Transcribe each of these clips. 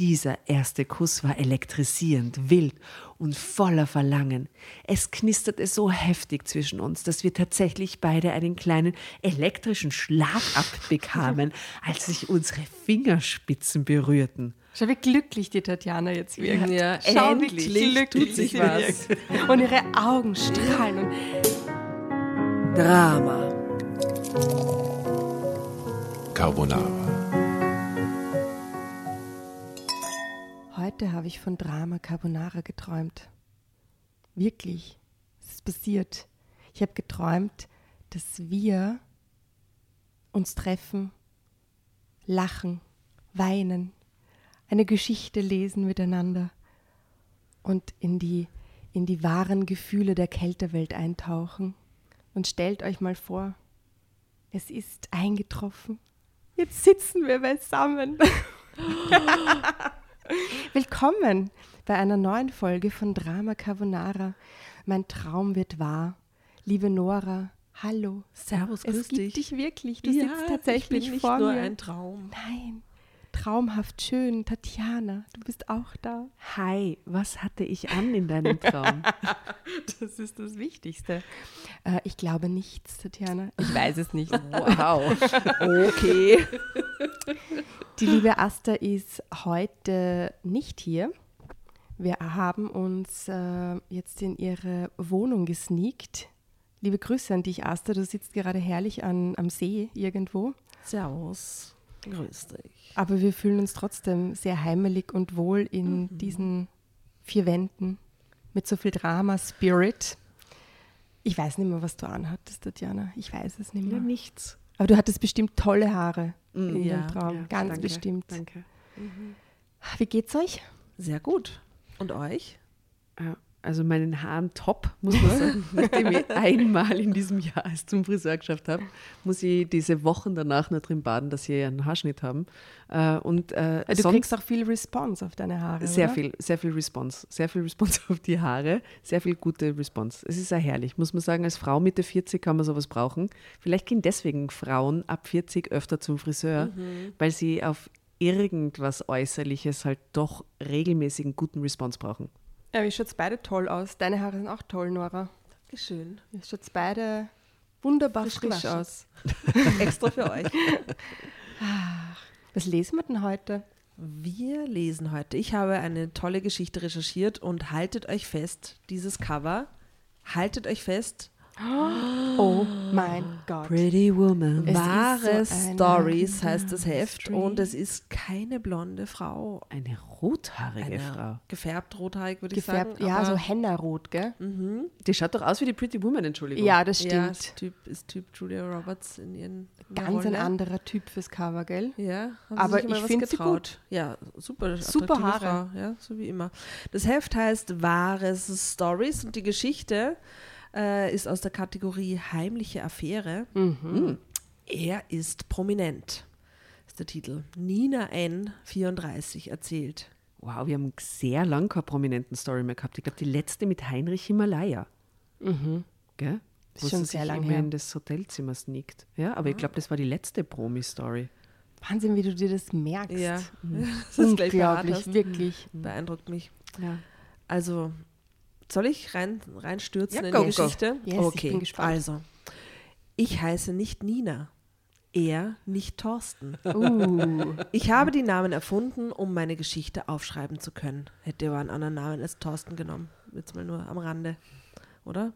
Dieser erste Kuss war elektrisierend, wild und voller Verlangen. Es knisterte so heftig zwischen uns, dass wir tatsächlich beide einen kleinen elektrischen Schlag abbekamen, als sich unsere Fingerspitzen berührten. Schau, wie glücklich die Tatjana jetzt wirkt. Ja, Schau, endlich wie glücklich tut sich was. wirkt. Und ihre Augen strahlen. Und Drama. Carbonara. Heute habe ich von Drama Carbonara geträumt. Wirklich. Es ist passiert. Ich habe geträumt, dass wir uns treffen, lachen, weinen, eine Geschichte lesen miteinander und in die, in die wahren Gefühle der Kältewelt eintauchen. Und stellt euch mal vor, es ist eingetroffen. Jetzt sitzen wir beisammen. Willkommen bei einer neuen Folge von Drama Carbonara. Mein Traum wird wahr. Liebe Nora, hallo. Servus, grüß es gibt dich. dich wirklich. Du sitzt tatsächlich ich bin nicht vor nur mir. ein Traum. Nein, traumhaft schön. Tatjana, du bist auch da. Hi, was hatte ich an in deinem Traum? Das ist das Wichtigste. Äh, ich glaube nichts, Tatjana. Ich weiß es nicht. wow. Okay. Die liebe Asta ist heute nicht hier. Wir haben uns äh, jetzt in ihre Wohnung gesneakt. Liebe Grüße an dich, Asta. Du sitzt gerade herrlich an, am See irgendwo. Servus. Grüß dich. Aber wir fühlen uns trotzdem sehr heimelig und wohl in Mhm. diesen vier Wänden mit so viel Drama-Spirit. Ich weiß nicht mehr, was du anhattest, Tatjana. Ich weiß es nicht Ja, mehr. nichts. Aber du hattest bestimmt tolle Haare in ja, dem Traum. ja, Ganz danke, bestimmt. Danke. Wie geht's euch? Sehr gut. Und euch? Ja, Also meinen Haaren top, muss man sagen. Nachdem ich einmal in diesem Jahr es zum Friseur geschafft habe, muss ich diese Wochen danach noch drin baden, dass sie einen Haarschnitt haben. Äh, Und äh, Du sonst kriegst auch viel Response auf deine Haare. sehr oder? viel, sehr viel Response. Sehr viel Response auf die Haare, sehr viel gute Response. Es ist sehr herrlich, muss man sagen. Als Frau Mitte 40 kann man sowas brauchen. Vielleicht gehen deswegen Frauen ab 40 öfter zum Friseur, weil sie auf irgendwas Äußerliches halt doch regelmäßigen guten Response brauchen. Ja, ihr schaut beide toll aus. Deine Haare sind auch toll, Nora. Dankeschön. Ihr schaut beide wunderbar Frisch frisch, aus. Extra für euch. Was lesen wir denn heute? Wir lesen heute. Ich habe eine tolle Geschichte recherchiert und haltet euch fest, dieses Cover, haltet euch fest, Oh mein Gott. Pretty Woman. Es wahre so Stories heißt das Heft Street. und es ist keine blonde Frau. Eine rothaarige Eine Frau. gefärbt rothaarig, würde ich Gefärbt, sagen. ja, aber- so Henna-Rot, gell? Die schaut doch aus wie die Pretty Woman, Entschuldigung. Ja, das Ja, stimmt. ist typ, ist typ Julia Roberts in ihren Ganz ein Rolle. anderer Typ fürs Cover, gell? Ja, Aber ich was find sie getraut. Ja, super. Super Haare. Frau, ja, so wie immer. Das Heft heißt Wahres Stories und die Geschichte äh, ist aus der Kategorie Heimliche Affäre. Mhm. Er ist prominent, ist der Titel. Nina N. 34 erzählt. Wow, wir haben sehr lang keine prominenten Story mehr gehabt. Ich glaube, die letzte mit Heinrich Himalaya. Gell? Ist Wo schon sie sehr sich lang immer her. in das Hotelzimmer sneakt. Ja, aber ich glaube, das war die letzte Promi-Story. Wahnsinn, wie du dir das merkst. Ja, das ist Unglaublich, wirklich. beeindruckt mich. Ja. Also, soll ich rein, reinstürzen Ja, in go, die go. Geschichte? Yes, ich okay, bin gespannt. also. Ich heiße nicht Nina. Er nicht Thorsten. Uh, Ich habe die Namen erfunden, um meine Geschichte aufschreiben zu können. Hätte aber einen anderen Namen als Thorsten genommen. Jetzt mal nur am Rande. Oder?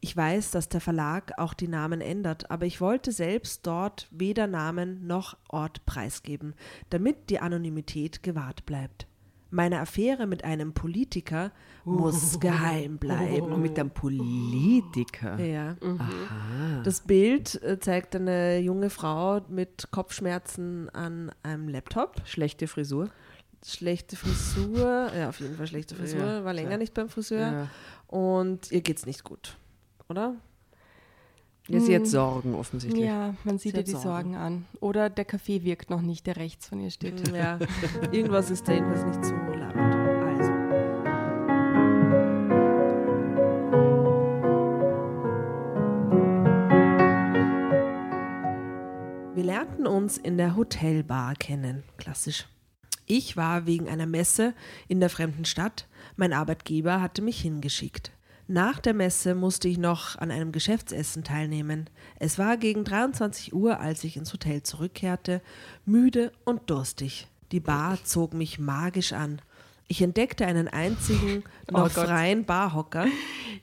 Ich weiß, dass der Verlag auch die Namen ändert, aber ich wollte selbst dort weder Namen noch Ort preisgeben, damit die Anonymität gewahrt bleibt. Meine Affäre mit einem Politiker muss geheim bleiben. Und mit einem Politiker. Ja. Aha. Das Bild äh, zeigt eine junge Frau mit Kopfschmerzen an einem Laptop. Schlechte Frisur. Schlechte Frisur, ja, auf jeden Fall schlechte Frisur, Ja, war länger klar. nicht beim Friseur. Ja. Und ihr geht's nicht gut, oder? Ja, sie hat Sorgen offensichtlich. ja, man sieht Sie ihr die Sorgen. Sorgen an. Oder der Kaffee wirkt noch nicht, der rechts von ihr steht. Ja, irgendwas ist da jedenfalls nicht so labernd. Also. Wir lernten uns in der Hotelbar kennen. Klassisch. Ich war wegen einer Messe in der fremden Stadt. Mein Arbeitgeber hatte mich hingeschickt. Nach der Messe musste ich noch an einem Geschäftsessen teilnehmen. Es war gegen 23 Uhr, als ich ins Hotel zurückkehrte, müde und durstig. Die Bar zog mich magisch an. Ich entdeckte einen einzigen noch Oh freien Barhocker.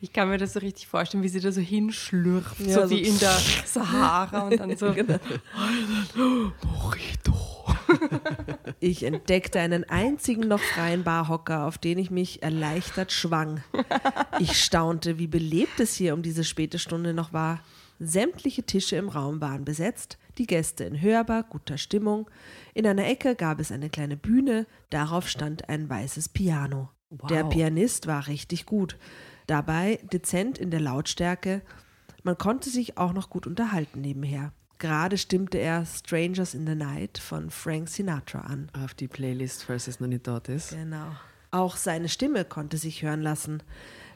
Ich kann mir das so richtig vorstellen, wie sie da so hinschlürft, Ja, so so- wie in der Sahara und dann so. Genau. Mojito. Ich entdeckte einen einzigen noch freien Barhocker, auf den ich mich erleichtert schwang. Ich staunte, wie belebt es hier um diese späte Stunde noch war. Sämtliche Tische im Raum waren besetzt, die Gäste in hörbar guter Stimmung. In einer Ecke gab es eine kleine Bühne, darauf stand ein weißes Piano. Der Wow. Pianist war richtig gut, dabei dezent in der Lautstärke. Man konnte sich auch noch gut unterhalten nebenher. Gerade stimmte er Strangers in the Night von Frank Sinatra an. Auf die Playlist, falls es noch nicht dort ist. Genau. Auch seine Stimme konnte sich hören lassen.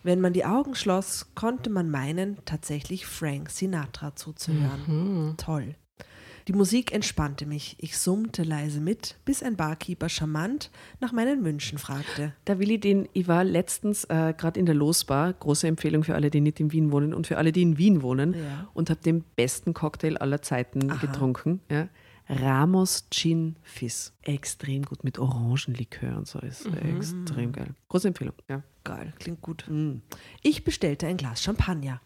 Wenn man die Augen schloss, konnte man meinen, tatsächlich Frank Sinatra zuzuhören. Toll. Die Musik entspannte mich. Ich summte leise mit, bis ein Barkeeper charmant nach meinen Wünschen fragte. Der Willi, den ich war letztens äh, gerade in der Losbar, große Empfehlung für alle, die nicht in Wien wohnen und für alle, die in Wien wohnen, Ja. und habe den besten Cocktail aller Zeiten getrunken. Ja. Ramos Gin Fizz. Extrem gut mit Orangenlikör und so. Ist extrem geil. Große Empfehlung. Ja. Geil, klingt gut. Ich bestellte ein Glas Champagner.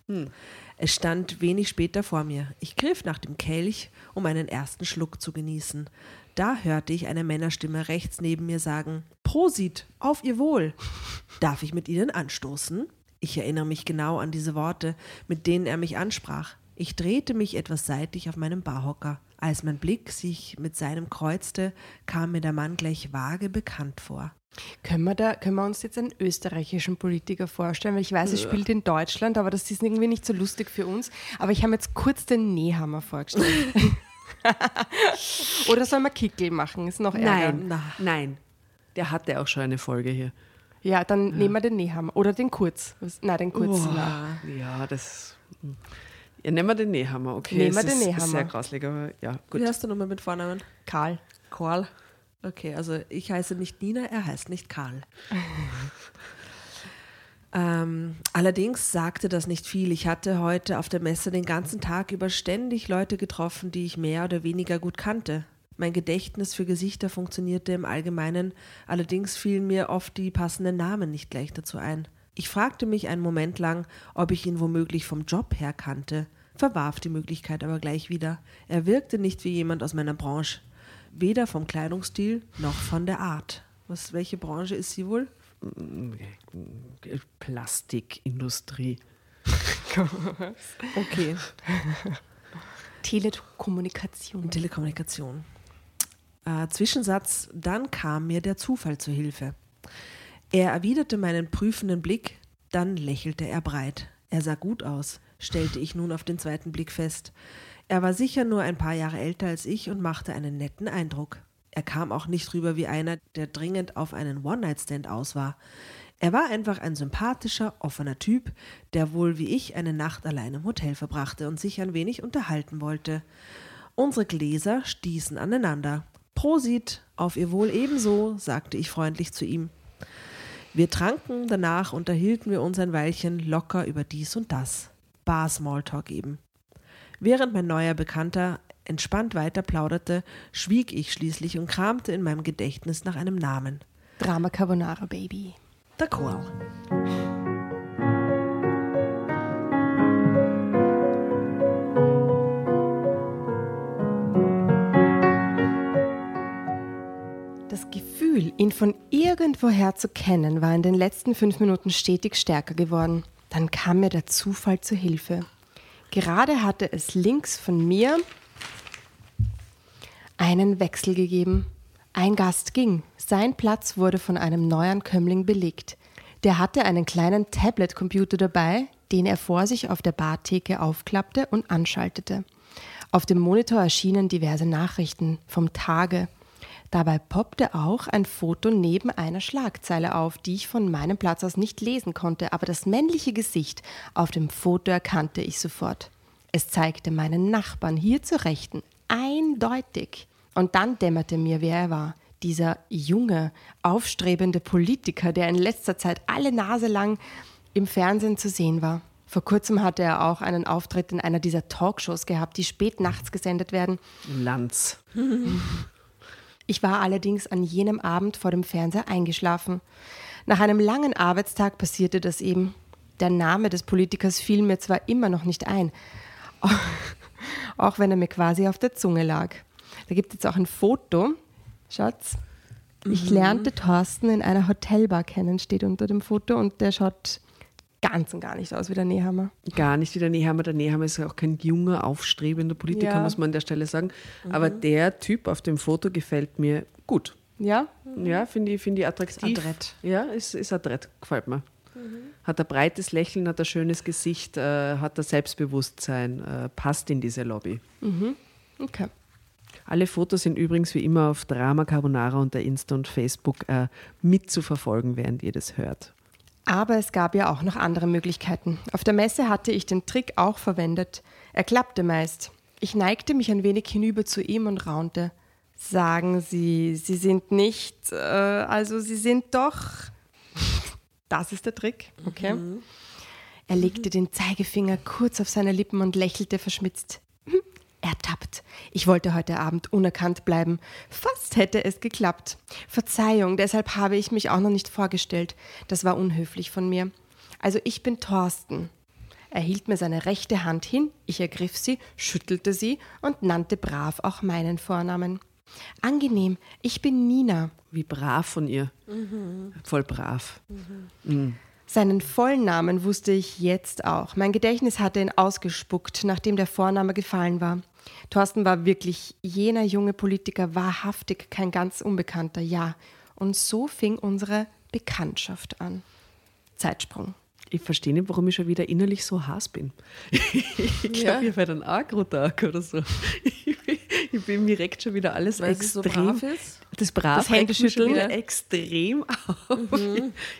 Es stand wenig später vor mir. Ich griff nach dem Kelch, um einen ersten Schluck zu genießen. Da hörte ich eine Männerstimme rechts neben mir sagen: Prosit, auf Ihr Wohl. Darf ich mit Ihnen anstoßen? Ich erinnere mich genau an diese Worte, mit denen er mich ansprach. Ich drehte mich etwas seitlich auf meinem Barhocker. Als mein Blick sich mit seinem kreuzte, kam mir der Mann gleich vage bekannt vor. Können wir, da, können wir uns jetzt einen österreichischen Politiker vorstellen? Weil ich weiß, es spielt in Deutschland, aber das ist irgendwie nicht so lustig für uns. Aber ich habe mir jetzt kurz den Nehammer vorgestellt. Oder soll man Kickel machen? Ist noch Ärger. Nein, nein. Der hatte auch schon eine Folge hier. Ja, dann nehmen wir den Nehammer. Oder den Kurz. Nein, den Kurz. Nein. ja, das. Ja, nehmen wir den Nehammer, okay. Nehmen wir den ist Nehammer. Sehr grauslig, aber ja, gut. Wie heißt du nochmal mit Vornamen? Karl. Karl. Okay, also ich heiße nicht Nina, er heißt nicht Karl. ähm, allerdings sagte das nicht viel. Ich hatte heute auf der Messe den ganzen Tag über ständig Leute getroffen, die ich mehr oder weniger gut kannte. Mein Gedächtnis für Gesichter funktionierte im Allgemeinen, allerdings fielen mir oft die passenden Namen nicht gleich dazu ein. Ich fragte mich einen Moment lang, ob ich ihn womöglich vom Job her kannte, verwarf die Möglichkeit aber gleich wieder. Er wirkte nicht wie jemand aus meiner Branche, weder vom Kleidungsstil noch von der Art. Was, welche Branche ist sie wohl? Plastikindustrie. Okay, Telekommunikation. Telekommunikation. Äh, Zwischensatz, dann kam mir der Zufall zu Hilfe. Er erwiderte meinen prüfenden Blick, dann lächelte er breit. Er sah gut aus, stellte ich nun auf den zweiten Blick fest. Er war sicher nur ein paar Jahre älter als ich und machte einen netten Eindruck. Er kam auch nicht rüber wie einer, der dringend auf einen One-Night-Stand aus war. Er war einfach ein sympathischer, offener Typ, der wohl wie ich eine Nacht allein im Hotel verbrachte und sich ein wenig unterhalten wollte. Unsere Gläser stießen aneinander. Prosit, auf ihr Wohl ebenso, sagte ich freundlich zu ihm. Wir tranken, danach unterhielten wir uns ein Weilchen locker über dies und das. Bar Smalltalk eben. Während mein neuer Bekannter entspannt weiter plauderte, schwieg ich schließlich und kramte in meinem Gedächtnis nach einem Namen. Drama Carbonara Baby. Der Kohl. Das Gefühl, ihn von irgendwoher zu kennen, war in den letzten fünf Minuten stetig stärker geworden. Dann kam mir der Zufall zu Hilfe. Gerade hatte es links von mir einen Wechsel gegeben. Ein Gast ging. Sein Platz wurde von einem Neuankömmling belegt. Der hatte einen kleinen Tablet-Computer dabei, den er vor sich auf der Bartheke aufklappte und anschaltete. Auf dem Monitor erschienen diverse Nachrichten vom Tage. Dabei poppte auch ein Foto neben einer Schlagzeile auf, die ich von meinem Platz aus nicht lesen konnte, aber das männliche Gesicht auf dem Foto erkannte ich sofort. Es zeigte meinen Nachbarn hier zur Rechten, eindeutig. Und dann dämmerte mir, wer er war. dieser junge, aufstrebende Politiker, der in letzter Zeit alle Nase lang im Fernsehen zu sehen war. Vor kurzem hatte er auch einen Auftritt in einer dieser Talkshows gehabt, die spät nachts gesendet werden. Lanz. Ich war allerdings an jenem Abend vor dem Fernseher eingeschlafen. Nach einem langen Arbeitstag passierte das eben. Der Name des Politikers fiel mir zwar immer noch nicht ein, auch wenn er mir quasi auf der Zunge lag. Da gibt es jetzt auch ein Foto. Schatz. Ich lernte Thorsten in einer Hotelbar kennen, steht unter dem Foto und der schaut ganz und gar nicht aus wie der Nehammer. Gar nicht wie der Nehammer. Der Nehammer ist auch kein junger, aufstrebender Politiker, Ja. muss man an der Stelle sagen. Aber der Typ auf dem Foto gefällt mir gut. Ja? Ja, finde ich, find ich attraktiv. adrett. Ja, ist, ist adrett, gefällt mir. Hat ein breites Lächeln, hat ein schönes Gesicht, äh, hat ein Selbstbewusstsein, äh, passt in diese Lobby. Okay. Alle Fotos sind übrigens wie immer auf Drama Carbonara unter Insta und Facebook äh, mitzuverfolgen, während ihr das hört. Aber es gab ja auch noch andere Möglichkeiten. Auf der Messe hatte ich den Trick auch verwendet. Er klappte meist. Ich neigte mich ein wenig hinüber zu ihm und raunte. Sagen Sie, Sie sind nicht, äh, also Sie sind doch. Das ist der Trick, okay? Er legte den Zeigefinger kurz auf seine Lippen und lächelte verschmitzt. Ertappt. Ich wollte heute Abend unerkannt bleiben. Fast hätte es geklappt. Verzeihung, deshalb habe ich mich auch noch nicht vorgestellt. Das war unhöflich von mir. Also ich bin Thorsten. Er hielt mir seine rechte Hand hin, ich ergriff sie, schüttelte sie und nannte brav auch meinen Vornamen. Angenehm, ich bin Nina. Wie brav von ihr. Voll brav. Seinen vollen Namen wusste ich jetzt auch. Mein Gedächtnis hatte ihn ausgespuckt, nachdem der Vorname gefallen war. Thorsten war wirklich jener junge Politiker, wahrhaftig kein ganz Unbekannter, ja. Und so fing unsere Bekanntschaft an. Zeitsprung. Ich verstehe nicht, warum ich schon wieder innerlich so Hass bin. ich glaube, Ja. ich werde ein Agro-Tag oder so. Ich bin mir regt schon wieder alles Weil es so extrem. brav ist? Das brav Das Händeschütteln. wieder extrem auf.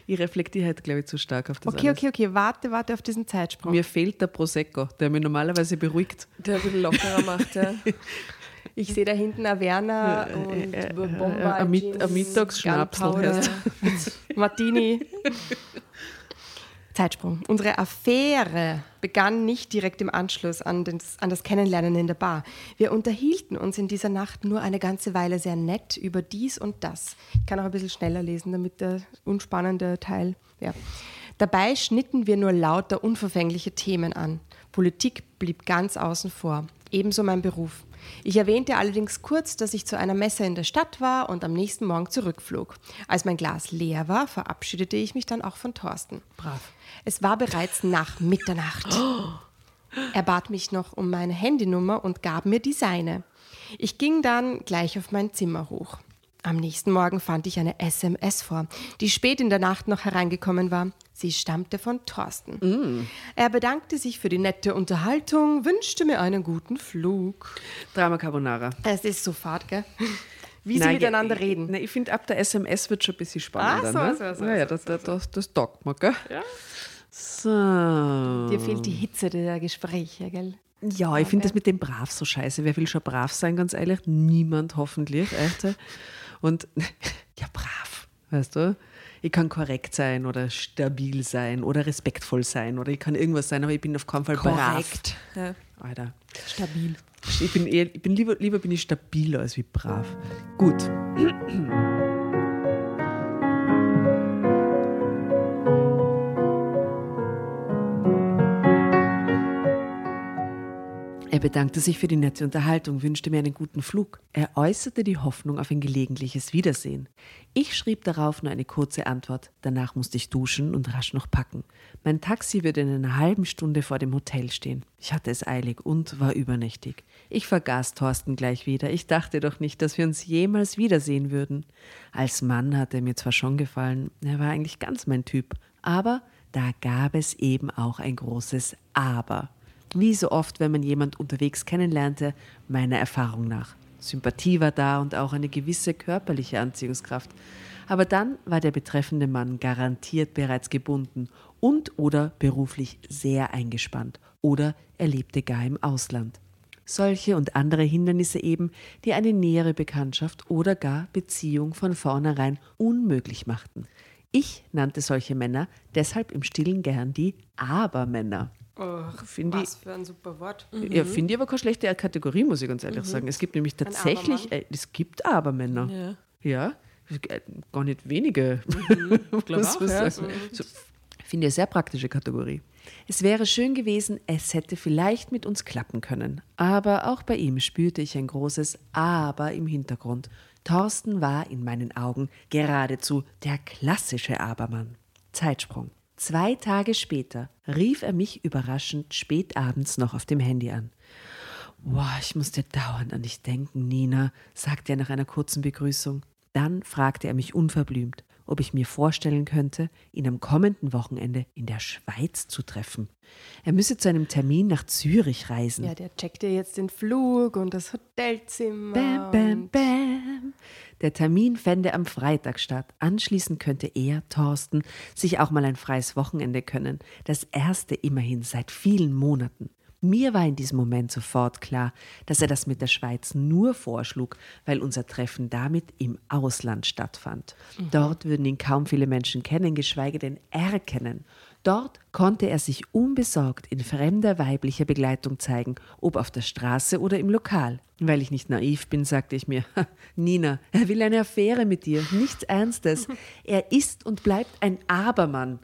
Ich reflektiere halt, glaube ich, zu stark auf das Okay, alles. okay, okay, warte, warte auf diesen Zeitsprung. Mir fehlt der Prosecco, der mich normalerweise beruhigt. Der ein bisschen lockerer macht, ja. Ich sehe da hinten Averna und äh, Bomber, ein Mit- ein Mittagsschnapsel Gunpowder, Martini. Zeitsprung. Unsere Affäre begann nicht direkt im Anschluss an, den, an das Kennenlernen in der Bar. Wir unterhielten uns in dieser Nacht nur eine ganze Weile sehr nett über dies und das. Ich kann auch ein bisschen schneller lesen, damit der unspannende Teil. Ja. Dabei schnitten wir nur lauter unverfängliche Themen an. Politik blieb ganz außen vor, ebenso mein Beruf. Ich erwähnte allerdings kurz, dass ich zu einer Messe in der Stadt war und am nächsten Morgen zurückflog. Als mein Glas leer war, verabschiedete ich mich dann auch von Thorsten. Brav. Es war bereits nach Mitternacht. Er bat mich noch um meine Handynummer und gab mir die seine. Ich ging dann gleich auf mein Zimmer hoch. Am nächsten Morgen fand ich eine SMS vor, die spät in der Nacht noch hereingekommen war. Sie stammte von Thorsten. Er bedankte sich für die nette Unterhaltung, wünschte mir einen guten Flug. Drama Carbonara. Es ist so fad, gell? Wie sie Nein, miteinander ich, reden. Nein, ich finde, ab der SMS wird schon ein bisschen spannender. Ah, so, ne? so, so, naja, so, das, das, das, das taugt mir, gell? So. Dir fehlt die Hitze der Gespräche, gell? Ja, ich finde das mit dem brav so scheiße. Wer will schon brav sein, ganz ehrlich? Niemand hoffentlich, echt. Und ja, brav, weißt du? Ich kann korrekt sein oder stabil sein oder respektvoll sein oder ich kann irgendwas sein, aber ich bin auf keinen Fall Korrekt. Ja. brav. Alter. Stabil. Ich bin, eher, ich bin lieber, lieber bin ich stabiler als wie brav. Gut. Er bedankte sich für die nette Unterhaltung, wünschte mir einen guten Flug. Er äußerte die Hoffnung auf ein gelegentliches Wiedersehen. Ich schrieb darauf nur eine kurze Antwort. Danach musste ich duschen und rasch noch packen. Mein Taxi würde in einer halben Stunde vor dem Hotel stehen. Ich hatte es eilig und war übernächtig. Ich vergaß Thorsten gleich wieder. Ich dachte doch nicht, dass wir uns jemals wiedersehen würden. Als Mann hatte er mir zwar schon gefallen, er war eigentlich ganz mein Typ, aber da gab es eben auch ein großes Aber. Wie so oft, wenn man jemand unterwegs kennenlernte, meiner Erfahrung nach. Sympathie war da und auch eine gewisse körperliche Anziehungskraft. Aber dann war der betreffende Mann garantiert bereits gebunden und oder beruflich sehr eingespannt oder er lebte gar im Ausland. Solche und andere Hindernisse eben, die eine nähere Bekanntschaft oder gar Beziehung von vornherein unmöglich machten. Ich nannte solche Männer deshalb im Stillen gern die Abermänner. Ach, Finde was für ein super Wort. Ja, finde ich aber keine schlechte Kategorie, muss ich ganz ehrlich sagen. Es gibt nämlich tatsächlich, äh, es gibt Abermänner. Ja. Ja, äh, gar nicht wenige. glaub Was- auch, was ja. So, Finde ich eine sehr praktische Kategorie. Es wäre schön gewesen, es hätte vielleicht mit uns klappen können. Aber auch bei ihm spürte ich ein großes Aber im Hintergrund. Thorsten war in meinen Augen geradezu der klassische Abermann. Zeitsprung. Zwei Tage später rief er mich überraschend spät abends noch auf dem Handy an. Boah, ich musste dauernd an dich denken, Nina, sagte er nach einer kurzen Begrüßung. Dann fragte er mich unverblümt, ob ich mir vorstellen könnte, ihn am kommenden Wochenende in der Schweiz zu treffen. Er müsse zu einem Termin nach Zürich reisen. Ja, der checkt ja jetzt den Flug und das Hotelzimmer. Bam, bam, bam. Der Termin fände am Freitag statt. Anschließend könnte er, Thorsten, sich auch mal ein freies Wochenende gönnen. Das erste immerhin seit vielen Monaten. Mir war in diesem Moment sofort klar, dass er das mit der Schweiz nur vorschlug, weil unser Treffen damit im Ausland stattfand. Dort würden ihn kaum viele Menschen kennen, geschweige denn erkennen. Dort konnte er sich unbesorgt in fremder weiblicher Begleitung zeigen, ob auf der Straße oder im Lokal. Weil ich nicht naiv bin, sagte ich mir, "Ha, Nina, er will eine Affäre mit dir, nichts Ernstes. Er ist und bleibt ein Abermann.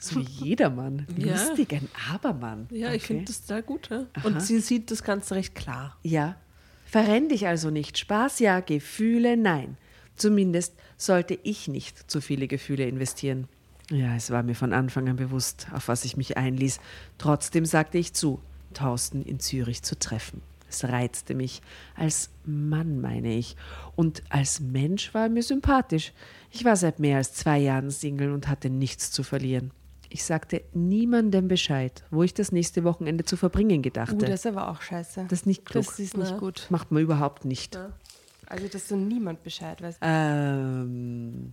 So wie jedermann. Ja. Lustig, ein Abermann. Ja, ich Okay. finde das sehr gut. Ja? Und sie sieht das Ganze recht klar. Ja. Verrenn dich also nicht. Spaß ja, Gefühle nein. Zumindest sollte ich nicht zu viele Gefühle investieren. Ja, es war mir von Anfang an bewusst, auf was ich mich einließ. Trotzdem sagte ich zu, Thorsten in Zürich zu treffen. Es reizte mich. Als Mann meine ich. Und als Mensch war er mir sympathisch. Ich war seit mehr als zwei Jahren Single und hatte nichts zu verlieren. Ich sagte niemandem Bescheid, wo ich das nächste Wochenende zu verbringen gedachte. Uh, das ist aber auch scheiße. Das ist nicht klug. Das ist nicht Ja. gut. Macht man überhaupt nicht. Also, dass so niemand Bescheid weiß. Ähm,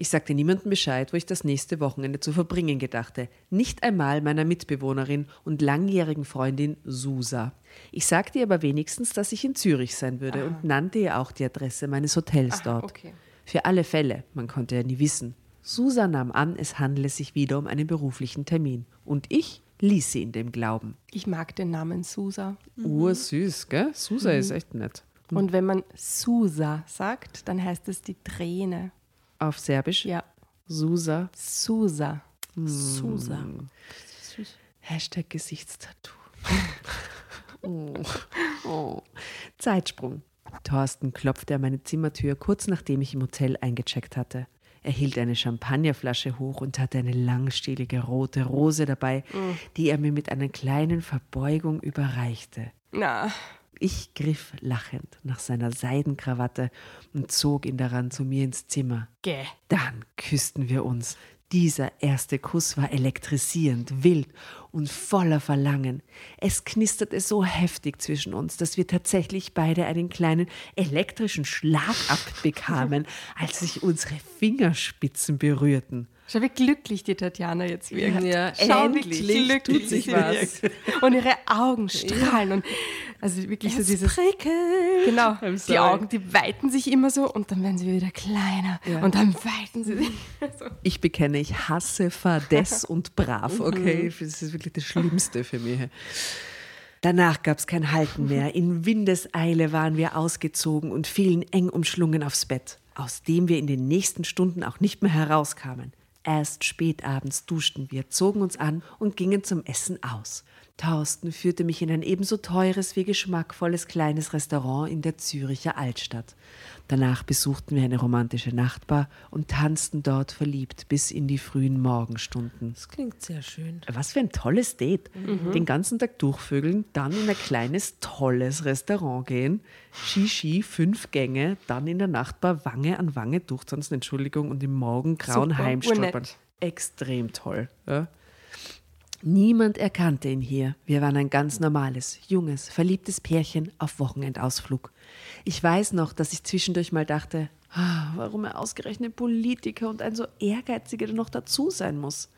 ich sagte niemandem Bescheid, wo ich das nächste Wochenende zu verbringen gedachte. Nicht einmal meiner Mitbewohnerin und langjährigen Freundin Susa. Ich sagte ihr aber wenigstens, dass ich in Zürich sein würde und nannte ihr auch die Adresse meines Hotels Ah, dort. okay. Für alle Fälle, man konnte ja nie wissen. Susa nahm an, es handele sich wieder um einen beruflichen Termin. Und ich ließ sie in dem Glauben. Ich mag den Namen Susa. Ursüß, gell? Susa ist echt nett. Und wenn man Susa sagt, dann heißt es die Träne. Auf Serbisch? Ja, Susa. Susa. Susa. Hashtag Gesichtstattoo. oh. Oh. Zeitsprung. Thorsten klopfte an meine Zimmertür, kurz nachdem ich im Hotel eingecheckt hatte. Er hielt eine Champagnerflasche hoch und hatte eine langstielige rote Rose dabei, die er mir mit einer kleinen Verbeugung überreichte. Na, Ich griff lachend nach seiner Seidenkrawatte und zog ihn daran zu mir ins Zimmer. gäh. Dann küssten wir uns. Dieser erste Kuss war elektrisierend, wild und voller Verlangen. Es knisterte so heftig zwischen uns, dass wir tatsächlich beide einen kleinen elektrischen Schlag abbekamen, als sich unsere Fingerspitzen berührten. Schau, wie glücklich die Tatjana jetzt wirkt. Ja, Schau, wie endlich glücklich tut sich was. Und ihre Augen strahlen. Und also wirklich so dieses. Prickelt. Genau, die. Augen, die weiten sich immer so und dann werden sie wieder kleiner. Ja. Und dann weiten sie sich. so. Ich bekenne, ich hasse Fadess und Brav, okay? Das ist wirklich das Schlimmste für mich. Danach gab es kein Halten mehr. In Windeseile waren wir ausgezogen und fielen eng umschlungen aufs Bett, aus dem wir in den nächsten Stunden auch nicht mehr herauskamen. Erst spät abends duschten wir, zogen uns an und gingen zum Essen aus. Thorsten führte mich in ein ebenso teures wie geschmackvolles kleines Restaurant in der Züricher Altstadt. Danach besuchten wir eine romantische Nachtbar und tanzten dort verliebt bis in die frühen Morgenstunden. Das klingt sehr schön. Was für ein tolles Date. Den ganzen Tag durchvögeln, dann in ein kleines, tolles Restaurant gehen, Shishi, fünf Gänge, dann in der Nachtbar Wange an Wange durchtanzen, Entschuldigung, und im Morgengrauen Super, heimstolpern. Extrem toll. Ja? Niemand erkannte ihn hier. Wir waren ein ganz normales, junges, verliebtes Pärchen auf Wochenendausflug. Ich weiß noch, dass ich zwischendurch mal dachte, ah, warum er ausgerechnet Politiker und ein so ehrgeiziger noch dazu sein muss.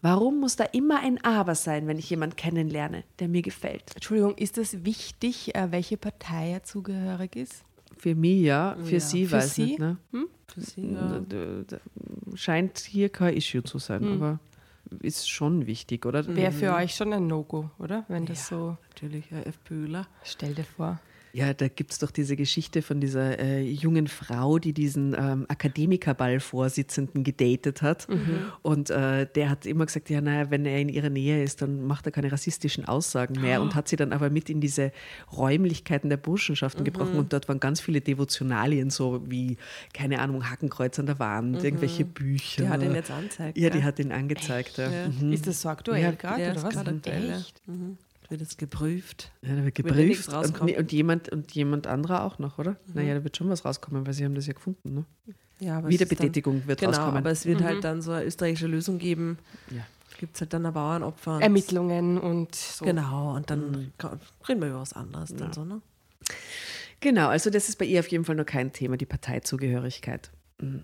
Warum muss da immer ein Aber sein, wenn ich jemanden kennenlerne, der mir gefällt? Entschuldigung, ist es wichtig, äh, welche Partei er zugehörig ist? Für mich ja, für Ja. sie Für weiß sie? nicht. Ne? Für sie, ja. Scheint hier kein Issue zu sein, aber ist schon wichtig, oder? Wäre für euch schon ein No-Go, oder? Wenn das so. Natürlich, ja, FPÖler. Stell dir vor. Ja, da gibt es doch diese Geschichte von dieser äh, jungen Frau, die diesen ähm, Akademikerball-Vorsitzenden gedatet hat. Und äh, der hat immer gesagt, ja, naja, wenn er in ihrer Nähe ist, dann macht er keine rassistischen Aussagen mehr und hat sie dann aber mit in diese Räumlichkeiten der Burschenschaften gebrochen. Und dort waren ganz viele Devotionalien, so wie, keine Ahnung, Hakenkreuz an der Wand, irgendwelche Bücher. Die hat ihn jetzt angezeigt. Ja, die gell? hat ihn angezeigt. Ja. Ja. Mhm. Ist das so aktuell Ja, gerade, Ja, oder was? aktuell. ja. Echt? Mhm. Wird jetzt geprüft. Ja, da wird geprüft. Und, rauskommt. nee, und, jemand, und jemand anderer auch noch, oder? Naja, da wird schon was rauskommen, weil sie haben das ja gefunden. Ne? Ja, aber es Wiederbetätigung wird dann, Genau, rauskommen. aber es wird halt dann so eine österreichische Lösung geben. Ja. Gibt es halt dann ein Bauernopfer. und- Ermittlungen und so. Genau, und dann kann- reden wir über was anderes dann so, ne? Genau, also das ist bei ihr auf jeden Fall noch kein Thema, die Parteizugehörigkeit. Mm.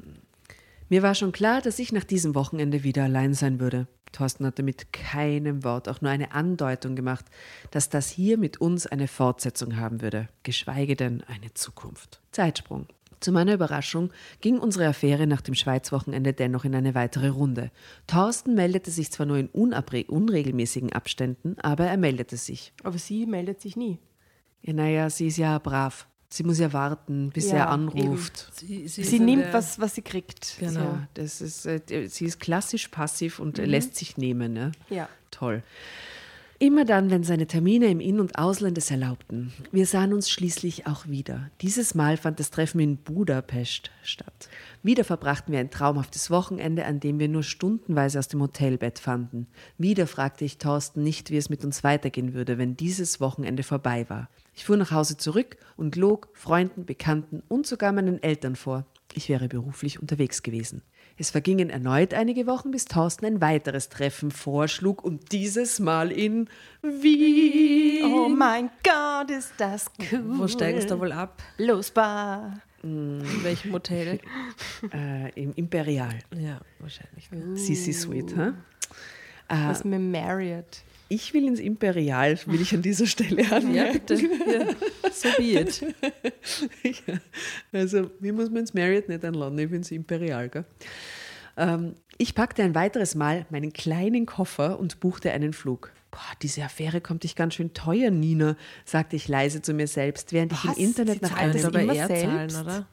Mir war schon klar, dass ich nach diesem Wochenende wieder allein sein würde. Thorsten hatte mit keinem Wort auch nur eine Andeutung gemacht, dass das hier mit uns eine Fortsetzung haben würde, geschweige denn eine Zukunft. Zeitsprung. Zu meiner Überraschung ging unsere Affäre nach dem Schweizwochenende dennoch in eine weitere Runde. Thorsten meldete sich zwar nur in unregelmäßigen Abständen, aber er meldete sich. Aber sie meldet sich nie. Ja, naja, sie ist ja brav. Sie muss ja warten, bis Ja, er anruft. Sie, Sie nimmt, was, was sie kriegt. Genau. Ja, das ist, äh, sie ist klassisch passiv und äh, lässt sich nehmen. Ne? Ja. Toll. Immer dann, wenn seine Termine im In- und Ausland es erlaubten. Wir sahen uns schließlich auch wieder. Dieses Mal fand das Treffen in Budapest statt. Wieder verbrachten wir ein traumhaftes Wochenende, an dem wir nur stundenweise aus dem Hotelbett fanden. Wieder fragte ich Thorsten nicht, wie es mit uns weitergehen würde, wenn dieses Wochenende vorbei war. Ich fuhr nach Hause zurück und log Freunden, Bekannten und sogar meinen Eltern vor. Ich wäre beruflich unterwegs gewesen. Es vergingen erneut einige Wochen, bis Thorsten ein weiteres Treffen vorschlug und dieses Mal in Wien. Oh mein Gott, ist das cool. Wo steigen es da wohl ab? Los, Bar. In welchem Hotel? Äh, Im Imperial. ja, wahrscheinlich. Sisi Suite. Hä? Äh, Was mit Marriott. Ich will ins Imperial, will ich an dieser Stelle Ja, anmerken. bitte. Ja. So be it. Ja. Also, wie muss man ins Marriott nicht einladen? Ich bin ins Imperial. Gell? Ähm, ich packte ein weiteres Mal meinen kleinen Koffer und buchte einen Flug. Boah, diese Affäre kommt dich ganz schön teuer, Nina, sagte ich leise zu mir selbst, während ich Was? im Internet Sie nach aber immer er zahlen, selbst? oder?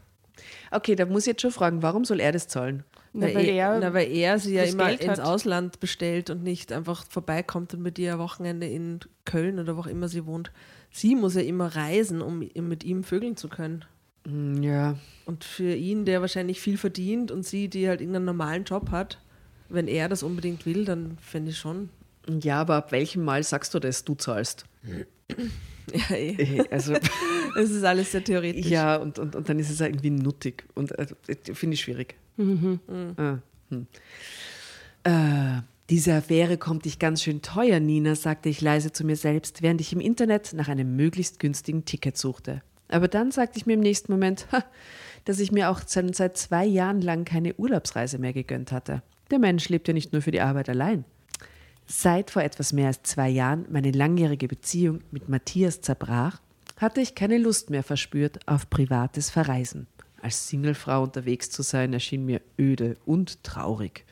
Okay, da muss ich jetzt schon fragen, warum soll er das zahlen? Na, weil eh- er na, weil er sie ja immer Geld ins hat. Ausland bestellt und nicht einfach vorbeikommt und mit ihr ein Wochenende in Köln oder wo auch immer sie wohnt. Sie muss ja immer reisen, um mit ihm vögeln zu können. Hm, Ja, Und für ihn, der wahrscheinlich viel verdient und sie, die halt irgendeinen normalen Job hat, wenn er das unbedingt will, dann fände ich schon. ja, aber ab welchem Mal sagst du das, du zahlst? Ja, eh. Äh, Also, Es ist alles sehr theoretisch. ja, und, und, und dann ist es irgendwie nuttig. Und äh, finde ich schwierig. Ah, hm. äh, diese Affäre kommt dich ganz schön teuer, Nina, sagte ich leise zu mir selbst, während ich im Internet nach einem möglichst günstigen Ticket suchte. Aber dann sagte ich mir im nächsten Moment, ha, dass ich mir auch seit zwei Jahren lang keine Urlaubsreise mehr gegönnt hatte. Der Mensch lebt ja nicht nur für die Arbeit allein. Seit vor etwas mehr als zwei Jahren meine langjährige Beziehung mit Matthias zerbrach, hatte ich keine Lust mehr verspürt auf privates Verreisen. Als Singlefrau unterwegs zu sein, erschien mir öde und traurig.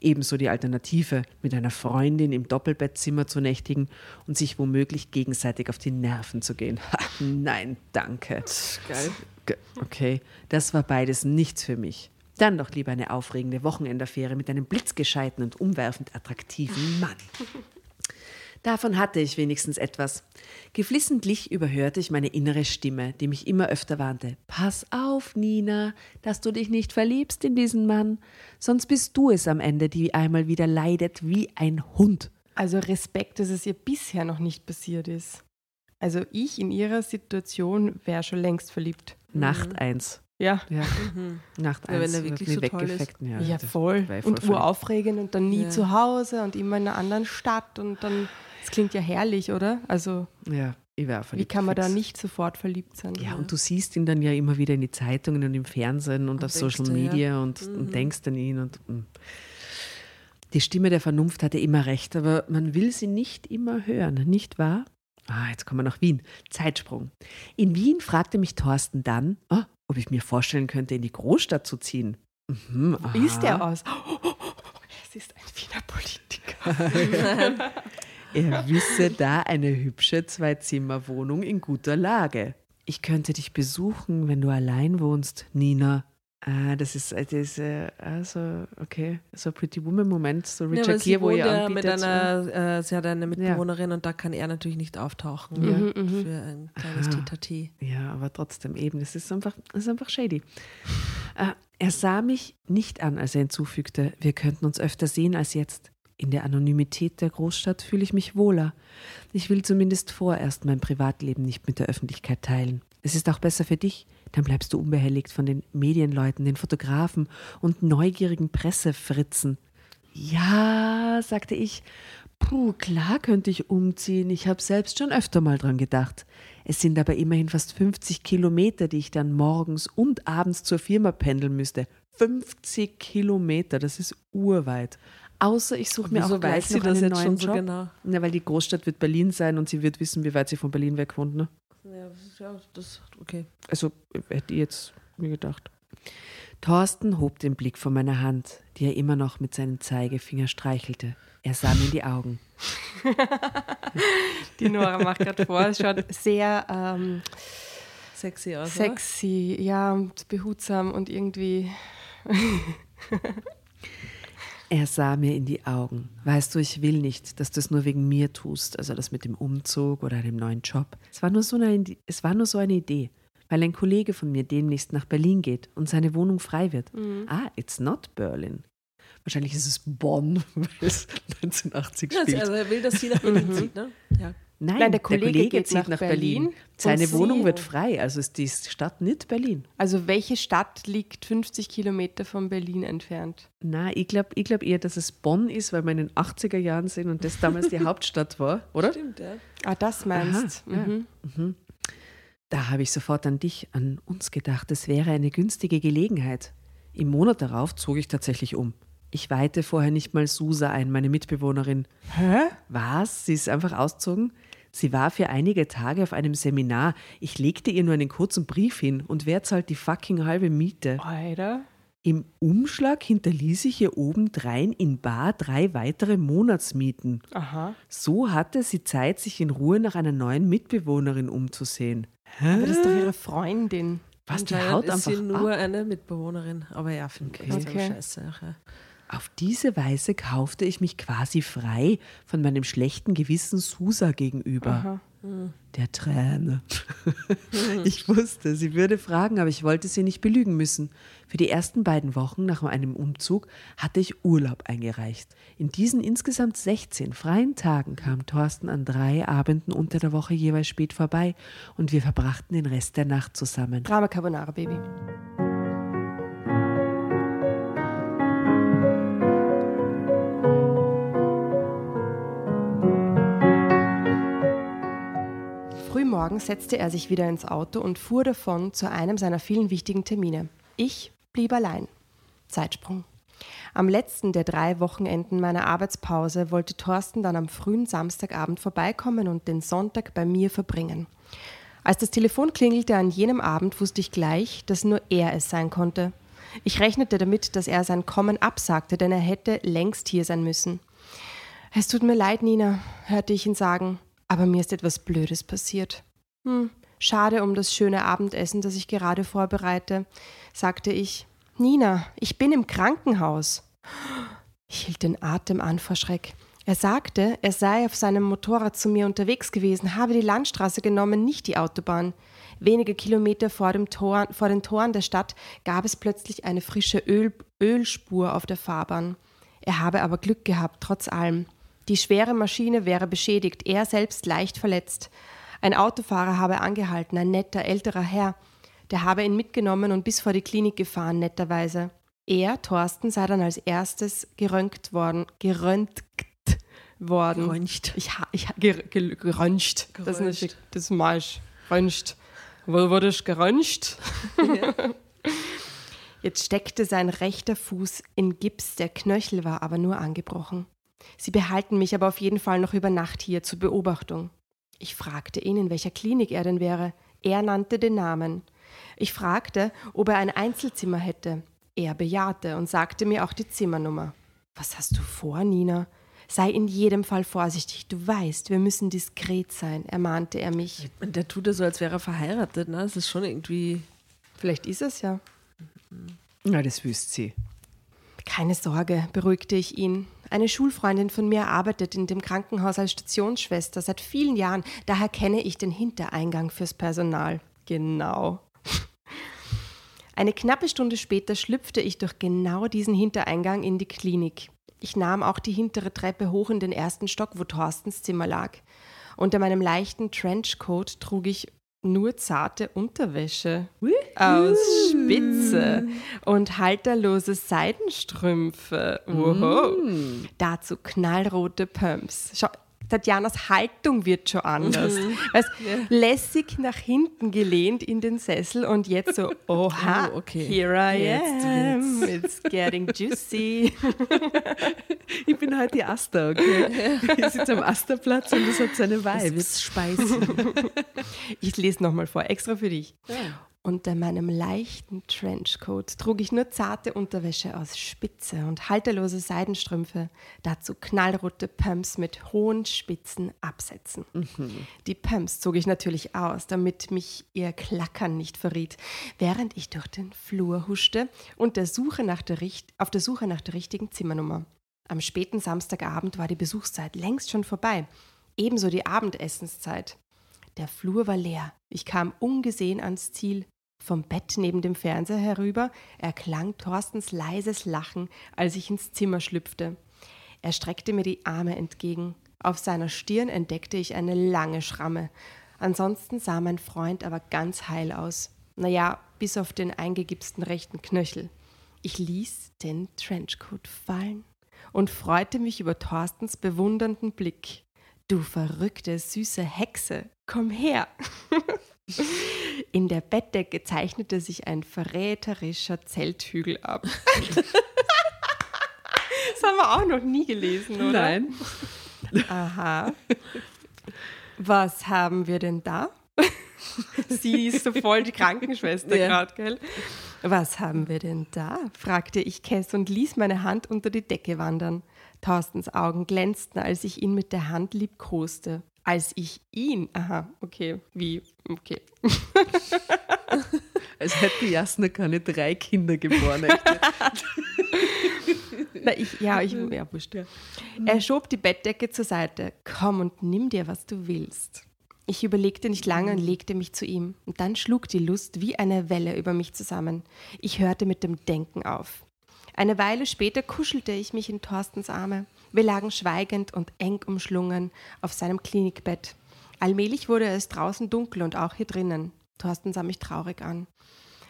Ebenso die Alternative, mit einer Freundin im Doppelbettzimmer zu nächtigen und sich womöglich gegenseitig auf die Nerven zu gehen. Nein, danke. Geil. Ge- Okay, das war beides nichts für mich. Dann doch lieber eine aufregende Wochenendaffäre mit einem blitzgescheiten und umwerfend attraktiven Mann. Davon hatte ich wenigstens etwas. Geflissentlich überhörte ich meine innere Stimme, die mich immer öfter warnte. Pass auf, Nina, dass du dich nicht verliebst in diesen Mann, sonst bist du es am Ende, die einmal wieder leidet wie ein Hund. Also Respekt, dass es ihr bisher noch nicht passiert ist. Also ich in ihrer Situation wäre schon längst verliebt. Nacht eins. Ja. Ja, Nacht Ja, wenn eins. er wirklich so toll ist. Ja, Ja, voll. voll Und uraufregend und dann nie Ja. zu Hause und immer in einer anderen Stadt und dann, das klingt ja herrlich, oder? Also Ja, ich wäre wie verliebt. kann man da fix. nicht sofort verliebt sein? Ja, und du siehst ihn dann ja immer wieder in die Zeitungen und im Fernsehen und, Und auf Social. Media und, Mhm. und denkst an ihn und mm. Die Stimme der Vernunft hatte immer recht, aber man will sie nicht immer hören, nicht wahr? Ah, jetzt kommen wir nach Wien. Zeitsprung. In Wien fragte mich Thorsten dann, oh, ob ich mir vorstellen könnte, in die Großstadt zu ziehen. Mhm, Wie ist der aus? Es ist ein Wiener Politiker. Er wisse da eine hübsche Zwei-Zimmer-Wohnung in guter Lage. Ich könnte dich besuchen, wenn du allein wohnst, Nina. Ah, das ist, das äh, also, okay, so Pretty Woman-Moment, so Ja, Richard Gere, wo ihr ja mit anbietet. einer, äh, sie hat eine Mitbewohnerin und da kann er natürlich nicht auftauchen Mhm, mhm. für ein kleines Aha. Titati. Ja, aber trotzdem eben, es ist einfach, es ist einfach shady. Äh, er sah mich nicht an, als er hinzufügte, wir könnten uns öfter sehen als jetzt. In der Anonymität der Großstadt fühle ich mich wohler. Ich will zumindest vorerst mein Privatleben nicht mit der Öffentlichkeit teilen. Es ist auch besser für dich, dann bleibst du unbehelligt von den Medienleuten, den Fotografen und neugierigen Pressefritzen. Ja, sagte ich. Puh, klar könnte ich umziehen. Ich habe selbst schon öfter mal dran gedacht. Es sind aber immerhin fast 50 Kilometer, die ich dann morgens und abends zur Firma pendeln müsste. 50 Kilometer, das ist urweit. Außer ich suche mir auch gleich weiß sie noch das einen jetzt neuen schon so Job. genau? Na, weil die Großstadt wird Berlin sein und sie wird wissen, wie weit sie von Berlin weg wohnt. Ne? Ja, ja, das, okay. Also hätte ich jetzt mir gedacht. Thorsten hob den Blick von meiner Hand, die er immer noch mit seinem Zeigefinger streichelte. Er sah mir in die Augen. Die Nora macht gerade vor, es schaut sehr ähm, Sexy aus, sexy, ja, und behutsam und irgendwie. Er sah mir in die Augen. Weißt du, ich will nicht, dass du es nur wegen mir tust, also das mit dem Umzug oder dem neuen Job. Es war nur so eine, es war nur so eine Idee, weil ein Kollege von mir demnächst nach Berlin geht und seine Wohnung frei wird. Ah, it's not Berlin. Wahrscheinlich ist es Bonn, weil es 1980 oder? spielt. Also er will, dass sie nach Berlin zieht, ne? Ja. Nein, Nein, der der Kollege, Kollege geht zieht nach nach, Berlin Berlin. Seine Wohnung wird frei, also ist die Stadt nicht Berlin. Also, welche Stadt liegt 50 Kilometer von Berlin entfernt? Na, ich glaube ich glaub eher, dass es Bonn ist, weil wir in den 80er Jahren sind und das damals die Hauptstadt war, oder? Stimmt, ja. Ah, das meinst Aha, ja. mhm. Da habe ich sofort an dich, an uns gedacht. Es wäre eine günstige Gelegenheit. Im Monat darauf zog ich tatsächlich um. Ich weihte vorher nicht mal Susa ein, meine Mitbewohnerin. Hä? Was? Sie ist einfach ausgezogen? Sie war für einige Tage auf einem Seminar. Ich legte ihr nur einen kurzen Brief hin. Und wer zahlt die fucking halbe Miete? Alter. Im Umschlag hinterließ ich ihr obendrein in Bar drei weitere Monatsmieten. Aha. So hatte sie Zeit, sich in Ruhe nach einer neuen Mitbewohnerin umzusehen. Aber das ist doch ihre Freundin. Was, die haut ist einfach sie nur ab. eine Mitbewohnerin. Aber ja, finde ich extrem Okay. scheiße. Ja. Auf diese Weise kaufte ich mich quasi frei von meinem schlechten Gewissen Susa gegenüber. Aha. Der Träne. ich wusste, sie würde fragen, aber ich wollte sie nicht belügen müssen. Für die ersten beiden Wochen nach einem Umzug hatte ich Urlaub eingereicht. In diesen insgesamt 16 freien Tagen kam Thorsten an drei Abenden unter der Woche jeweils spät vorbei und wir verbrachten den Rest der Nacht zusammen. Drama Carbonara, Baby. Frühmorgens setzte er sich wieder ins Auto und fuhr davon zu einem seiner vielen wichtigen Termine. Ich blieb allein. Zeitsprung. Am letzten der drei Wochenenden meiner Arbeitspause wollte Thorsten dann am frühen Samstagabend vorbeikommen und den Sonntag bei mir verbringen. Als das Telefon klingelte an jenem Abend, wusste ich gleich, dass nur er es sein konnte. Ich rechnete damit, dass er sein Kommen absagte, denn er hätte längst hier sein müssen. Es tut mir leid, Nina, hörte ich ihn sagen, aber mir ist etwas Blödes passiert. Hm, schade um das schöne Abendessen, das ich gerade vorbereite, sagte ich. Nina, ich bin im Krankenhaus. Ich hielt den Atem an vor Schreck. Er sagte, er sei auf seinem Motorrad zu mir unterwegs gewesen, habe die Landstraße genommen, nicht die Autobahn. Wenige Kilometer vor, Tor, vor den Toren der Stadt gab es plötzlich eine frische Öl, Ölspur auf der Fahrbahn. Er habe aber Glück gehabt, trotz allem. Die schwere Maschine wäre beschädigt, er selbst leicht verletzt. Ein Autofahrer habe angehalten, ein netter älterer Herr. Der habe ihn mitgenommen und bis vor die Klinik gefahren, netterweise. Er, Thorsten, sei dann als erstes geröntgt worden. Geröntgt worden. Geröntgt. Ich, ich, ger, ger, geröntgt. Das ist Geröntgt. nicht, das ist falsch. Röntgt. Wo wurde ich geröntgt? Jetzt steckte sein rechter Fuß in Gips, der Knöchel war aber nur angebrochen. Sie behalten mich aber auf jeden Fall noch über Nacht hier zur Beobachtung. Ich fragte ihn, in welcher Klinik er denn wäre. Er nannte den Namen. Ich fragte, ob er ein Einzelzimmer hätte. Er bejahte und sagte mir auch die Zimmernummer. Was hast du vor, Nina? Sei in jedem Fall vorsichtig. Du weißt, wir müssen diskret sein, ermahnte er mich. Und der tut das so, als wäre er verheiratet, ne? Das ist schon irgendwie. Vielleicht ist es ja. Na, das wüsste sie. Keine Sorge, beruhigte ich ihn. Eine Schulfreundin von mir arbeitet in dem Krankenhaus als Stationsschwester seit vielen Jahren, daher kenne ich den Hintereingang fürs Personal. Genau. Eine knappe Stunde später schlüpfte ich durch genau diesen Hintereingang in die Klinik. Ich nahm auch die hintere Treppe hoch in den ersten Stock, wo Thorstens Zimmer lag. Unter meinem leichten Trenchcoat trug ich nur zarte Unterwäsche aus Spitze und halterlose Seidenstrümpfe. Wow. Dazu knallrote Pumps. Schau, Tatjanas Haltung wird schon anders. Weißt, lässig nach hinten gelehnt in den Sessel und jetzt so, oha, Oh, okay. here I Jetzt am, it's getting juicy. Ich bin heute die Asta, okay? Ich sitze am Asterplatz und das hat seine Das Vibes. wird's speisen. Ich lese nochmal vor, extra für dich. Unter meinem leichten Trenchcoat trug ich nur zarte Unterwäsche aus Spitze und halterlose Seidenstrümpfe, dazu knallrote Pumps mit hohen, spitzen Absätzen. Die Pumps zog ich natürlich aus, damit mich ihr Klackern nicht verriet, während ich durch den Flur huschte und der Suche nach der Richt auf der Suche nach der richtigen Zimmernummer. Am späten Samstagabend war die Besuchszeit längst schon vorbei, ebenso die Abendessenszeit. Der Flur war leer. Ich kam ungesehen ans Ziel. Vom Bett neben dem Fernseher herüber erklang Thorstens leises Lachen, als ich ins Zimmer schlüpfte. Er streckte mir die Arme entgegen. Auf seiner Stirn entdeckte ich eine lange Schramme. Ansonsten sah mein Freund aber ganz heil aus. Naja, bis auf den eingegipsten rechten Knöchel. Ich ließ den Trenchcoat fallen und freute mich über Thorstens bewundernden Blick. Du verrückte, süße Hexe, komm her! In der Bettdecke zeichnete sich ein verräterischer Zelthügel ab. das haben wir auch noch nie gelesen, oder? Nein. Aha. Was haben wir denn da? Sie ist so voll die Krankenschwester Ja. gerade, gell? Was haben wir denn da? fragte ich Kess und ließ meine Hand unter die Decke wandern. Thorstens Augen glänzten, als ich ihn mit der Hand liebkoste. Als ich ihn, aha, okay, wie, okay. Als hätte Jasna keine drei Kinder geboren. Na, ich, ja, ich, ja, wurscht. Er schob die Bettdecke zur Seite. Komm und nimm dir, was du willst. Ich überlegte nicht lange und legte mich zu ihm. Und dann schlug die Lust wie eine Welle über mich zusammen. Ich hörte mit dem Denken auf. Eine Weile später kuschelte ich mich in Thorstens Arme. Wir lagen schweigend und eng umschlungen auf seinem Klinikbett. Allmählich wurde es draußen dunkel und auch hier drinnen. Thorsten sah mich traurig an.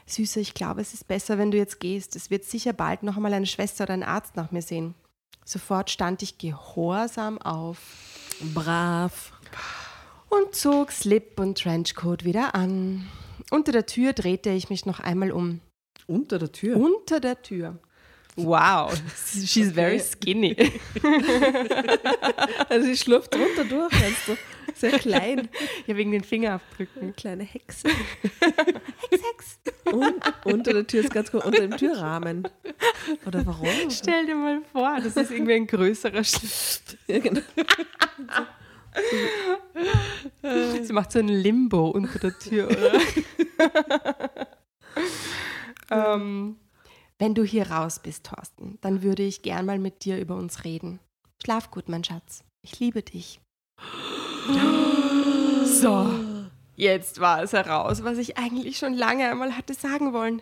Süße, ich glaube, es ist besser, wenn du jetzt gehst. Es wird sicher bald noch einmal eine Schwester oder ein Arzt nach mir sehen. Sofort stand ich gehorsam auf Brav. und zog Slip und Trenchcoat wieder an. Unter der Tür drehte ich mich noch einmal um. Unter der Tür. Unter der Tür. Wow, she's very skinny. Also sie schlurft drunter durch, meinst du? Sehr klein. Ja, wegen den Fingerabdrücken. Eine kleine Hexe. Hex, Hex. Und unter der Tür ist ganz gut, unter dem Türrahmen. Oder warum? Stell dir mal vor, das ist irgendwie ein größerer Schritt. Ja, genau. Sie macht so ein Limbo unter der Tür, oder? ähm, wenn du hier raus bist, Thorsten, dann würde ich gern mal mit dir über uns reden. Schlaf gut, mein Schatz. Ich liebe dich. So, jetzt war es heraus, was ich eigentlich schon lange einmal hatte sagen wollen.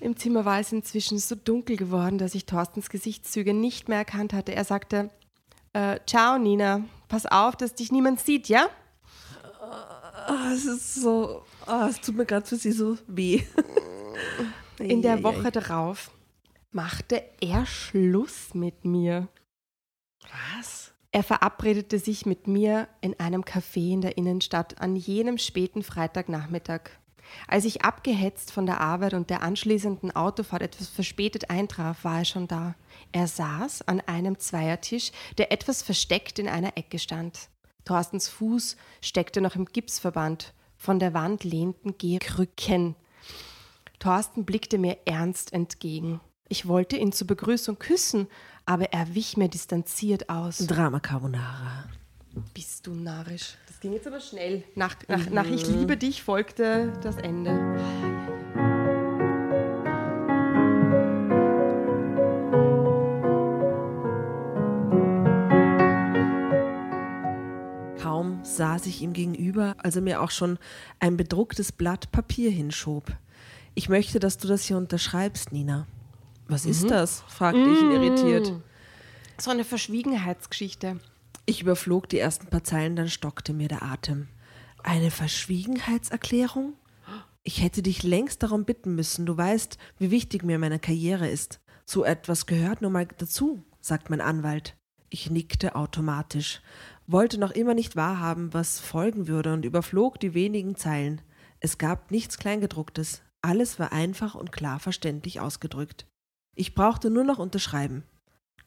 Im Zimmer war es inzwischen so dunkel geworden, dass ich Thorstens Gesichtszüge nicht mehr erkannt hatte. Er sagte, äh, ciao Nina, pass auf, dass dich niemand sieht, ja? Ah, es ist so, ah, es tut mir gerade für sie so weh. In der. Woche darauf machte er Schluss mit mir. Was? Er verabredete sich mit mir in einem Café in der Innenstadt an jenem späten Freitagnachmittag. Als ich abgehetzt von der Arbeit und der anschließenden Autofahrt etwas verspätet eintraf, war er schon da. Er saß an einem Zweiertisch, der etwas versteckt in einer Ecke stand. Thorstens Fuß steckte noch im Gipsverband. Von der Wand lehnten Gehkrücken. Thorsten blickte mir ernst entgegen. Ich wollte ihn zur Begrüßung küssen, aber er wich mir distanziert aus. Drama Carbonara. Bist du narrisch? Das ging jetzt aber schnell. Nach, nach, nach Ich liebe dich folgte das Ende. Kaum saß ich ihm gegenüber, als er mir auch schon ein bedrucktes Blatt Papier hinschob. Ich möchte, dass du das hier unterschreibst, Nina. Was ist das? fragte ich ihn irritiert. So eine Verschwiegenheitsgeschichte. Ich überflog die ersten paar Zeilen, dann stockte mir der Atem. Eine Verschwiegenheitserklärung? Ich hätte dich längst darum bitten müssen. Du weißt, wie wichtig mir meine Karriere ist. So etwas gehört nun mal dazu, sagt mein Anwalt. Ich nickte automatisch, wollte noch immer nicht wahrhaben, was folgen würde und überflog die wenigen Zeilen. Es gab nichts Kleingedrucktes. Alles war einfach und klar verständlich ausgedrückt. Ich brauchte nur noch unterschreiben.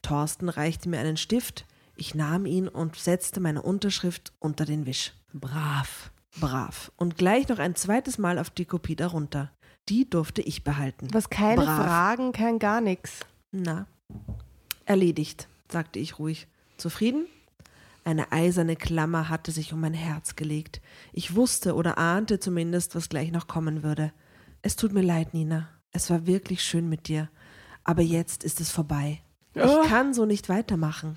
Thorsten reichte mir einen Stift, ich nahm ihn und setzte meine Unterschrift unter den Wisch. Brav, brav. Und gleich noch ein zweites Mal auf die Kopie darunter. Die durfte ich behalten. Was keine Brav. Fragen, kein gar nichts. Na, erledigt, sagte ich ruhig. Zufrieden? Eine eiserne Klammer hatte sich um mein Herz gelegt. Ich wusste oder ahnte zumindest, was gleich noch kommen würde. Es tut mir leid, Nina. Es war wirklich schön mit dir. Aber jetzt ist es vorbei. Ich kann so nicht weitermachen.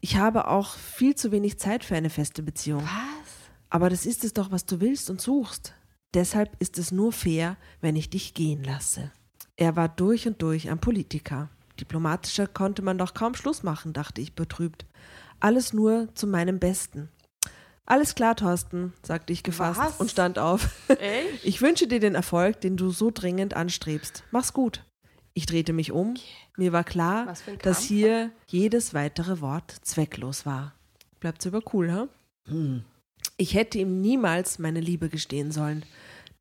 Ich habe auch viel zu wenig Zeit für eine feste Beziehung. Was? Aber das ist es doch, was du willst und suchst. Deshalb ist es nur fair, wenn ich dich gehen lasse. Er war durch und durch ein Politiker. Diplomatischer konnte man doch kaum Schluss machen, dachte ich betrübt. Alles nur zu meinem Besten. Alles klar, Thorsten, sagte ich gefasst Was? und stand auf. Echt? Ich wünsche dir den Erfolg, den du so dringend anstrebst. Mach's gut. Ich drehte mich um. Mir war klar, dass hier jedes weitere Wort zwecklos war. Bleibt's aber cool, ha? Ich hätte ihm niemals meine Liebe gestehen sollen.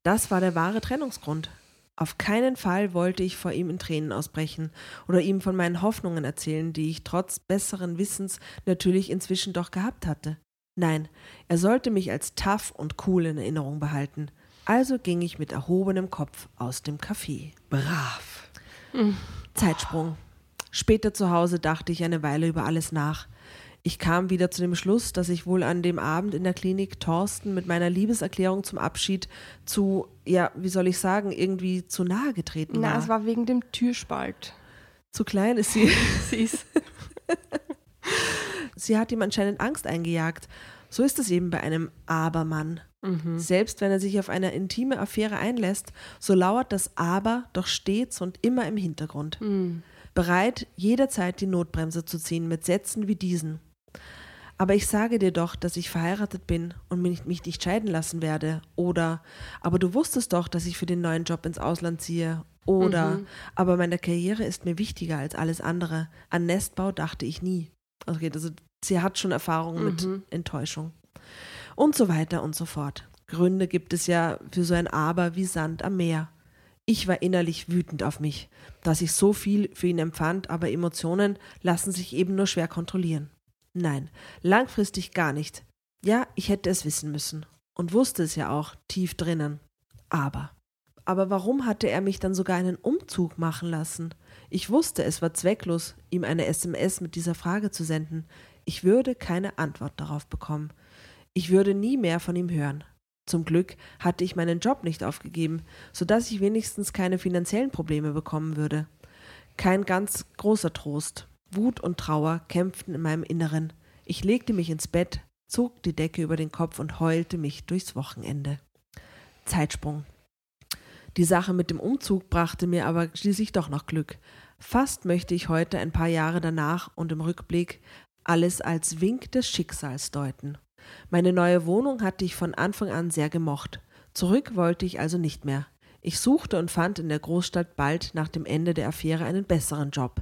Das war der wahre Trennungsgrund. Auf keinen Fall wollte ich vor ihm in Tränen ausbrechen oder ihm von meinen Hoffnungen erzählen, die ich trotz besseren Wissens natürlich inzwischen doch gehabt hatte. Nein, er sollte mich als tough und cool in Erinnerung behalten. Also ging ich mit erhobenem Kopf aus dem Café. Brav. Zeitsprung. Später zu Hause dachte ich eine Weile über alles nach. Ich kam wieder zu dem Schluss, dass ich wohl an dem Abend in der Klinik Thorsten mit meiner Liebeserklärung zum Abschied zu, ja, wie soll ich sagen, irgendwie zu nahe getreten Na, war. es war wegen dem Türspalt. zu klein ist sie. Süß. sie hat ihm anscheinend Angst eingejagt. So ist es eben bei einem Abermann. Selbst wenn er sich auf eine intime Affäre einlässt, so lauert das Aber doch stets und immer im Hintergrund. Bereit, jederzeit die Notbremse zu ziehen mit Sätzen wie diesen. Aber ich sage dir doch, dass ich verheiratet bin und mich nicht scheiden lassen werde. Oder, aber du wusstest doch, dass ich für den neuen Job ins Ausland ziehe. Oder, aber meine Karriere ist mir wichtiger als alles andere. An Nestbau dachte ich nie. Okay, also sie hat schon Erfahrung mit Enttäuschung. Und so weiter und so fort. Gründe gibt es ja für so ein Aber wie Sand am Meer. Ich war innerlich wütend auf mich, dass ich so viel für ihn empfand, aber Emotionen lassen sich eben nur schwer kontrollieren. Nein, langfristig gar nicht. Ja, ich hätte es wissen müssen und wusste es ja auch tief drinnen. Aber. Aber warum hatte er mich dann sogar einen Umzug machen lassen? Ich wusste, es war zwecklos, ihm eine SMS mit dieser Frage zu senden. Ich würde keine Antwort darauf bekommen. Ich würde nie mehr von ihm hören. Zum Glück hatte ich meinen Job nicht aufgegeben, sodass ich wenigstens keine finanziellen Probleme bekommen würde. Kein ganz großer Trost. Wut und Trauer kämpften in meinem Inneren. Ich legte mich ins Bett, zog die Decke über den Kopf und heulte mich durchs Wochenende. Zeitsprung. Die Sache mit dem Umzug brachte mir aber schließlich doch noch Glück. Fast möchte ich heute ein paar Jahre danach und im Rückblick alles als Wink des Schicksals deuten. Meine neue Wohnung hatte ich von Anfang an sehr gemocht. Zurück wollte ich also nicht mehr. Ich suchte und fand in der Großstadt bald nach dem Ende der Affäre einen besseren Job.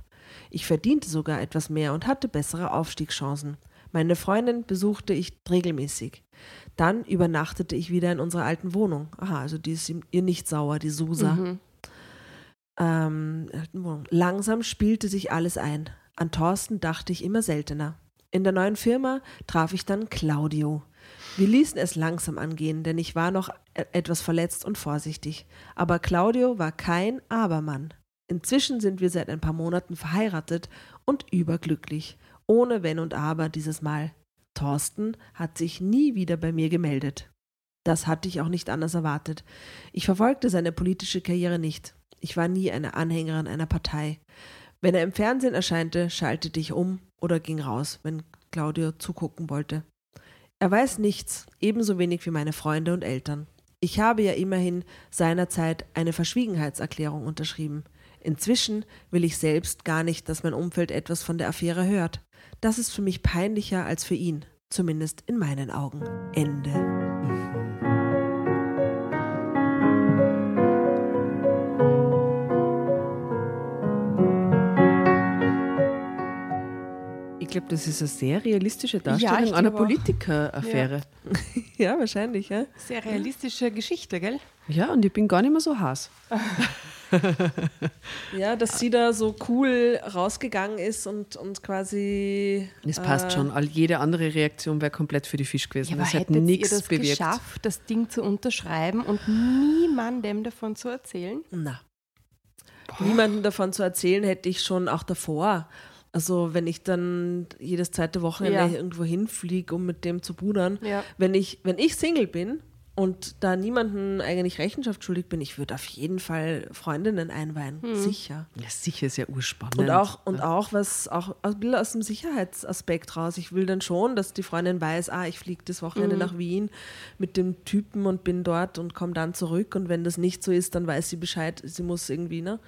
Ich verdiente sogar etwas mehr und hatte bessere Aufstiegschancen. Meine Freundin besuchte ich regelmäßig. Dann übernachtete ich wieder in unserer alten Wohnung. Aha, also die ist ihr nicht sauer, die Susa. Mhm. Ähm, Wohnung. Langsam spielte sich alles ein. An Thorsten dachte ich immer seltener. In der neuen Firma traf ich dann Claudio. Wir ließen es langsam angehen, denn ich war noch e- etwas verletzt und vorsichtig. Aber Claudio war kein Abermann. Inzwischen sind wir seit ein paar Monaten verheiratet und überglücklich. Ohne Wenn und Aber dieses Mal. Thorsten hat sich nie wieder bei mir gemeldet. Das hatte ich auch nicht anders erwartet. Ich verfolgte seine politische Karriere nicht. Ich war nie eine Anhängerin einer Partei. Wenn er im Fernsehen erscheinte, schaltete ich um oder ging raus, wenn Claudio zugucken wollte. Er weiß nichts, ebenso wenig wie meine Freunde und Eltern. Ich habe ja immerhin seinerzeit eine Verschwiegenheitserklärung unterschrieben. Inzwischen will ich selbst gar nicht, dass mein Umfeld etwas von der Affäre hört. Das ist für mich peinlicher als für ihn, zumindest in meinen Augen. Ende. Ich glaube, das ist eine sehr realistische Ja, Darstellung ich einer. Politikeraffäre. Ja, wahrscheinlich, ja. Sehr realistische Geschichte, gell? Ja. und ich bin gar nicht mehr so heiß. Ja, dass sie da so cool rausgegangen ist und, und quasi. Das passt äh, schon. All jede andere Reaktion wäre komplett für die Fisch gewesen. Ja, das hat hättet ihr nichts das bewirkt. geschafft, das Ding zu unterschreiben und niemandem davon zu erzählen? Na. Niemanden davon zu erzählen, hätte ich schon auch davor. Also, wenn ich dann jedes zweite Wochenende Ja. irgendwo hinfliege, um mit dem zu budern. Ja. Wenn, ich, wenn ich Single bin und da niemanden eigentlich Rechenschaft schuldig bin, ich würde auf jeden Fall Freundinnen einweihen. Sicher. Ja, sicher ist ja urspannend. Und auch, und auch was auch ein bisschen aus dem Sicherheitsaspekt raus. Ich will dann schon, dass die Freundin weiß, ah, ich fliege das Wochenende Mhm. nach Wien mit dem Typen und bin dort und komme dann zurück. Und wenn das nicht so ist, dann weiß sie Bescheid, sie muss irgendwie, ne?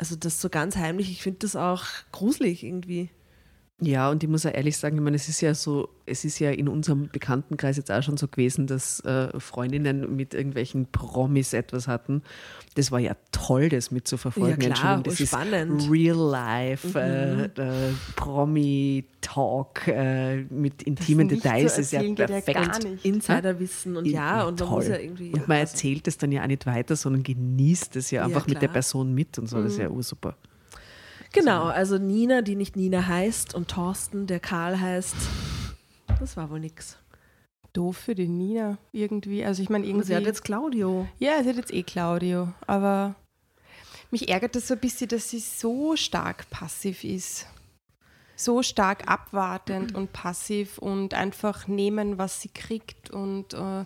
Also das so ganz heimlich, ich finde das auch gruselig irgendwie. Ja, und ich muss auch ehrlich sagen, ich meine, es ist ja so, es ist ja in unserem Bekanntenkreis jetzt auch schon so gewesen, dass äh, Freundinnen mit irgendwelchen Promis etwas hatten. Das war ja toll, das mitzuverfolgen. Ja, klar, das spannend. ist Real Life, äh, äh, Promi-Talk äh, mit intimen nicht Details. ist ja ja perfekt. gar nicht. Insiderwissen und ja, und man toll. muss ja irgendwie. und man ja, also- erzählt es dann ja auch nicht weiter, sondern genießt es ja einfach mit der. Person mit und so. Das ist Mhm. ja ursuper. Genau, also Nina, die nicht Nina heißt, und Thorsten, der Karl heißt. Das war wohl nix. Doof für die Nina irgendwie. Also ich meine, irgendwie. sie hat jetzt Claudio. Ja, sie hat jetzt eh Claudio, aber mich ärgert das so ein bisschen, dass sie so stark passiv ist. So stark abwartend und passiv und einfach nehmen, was sie kriegt und äh,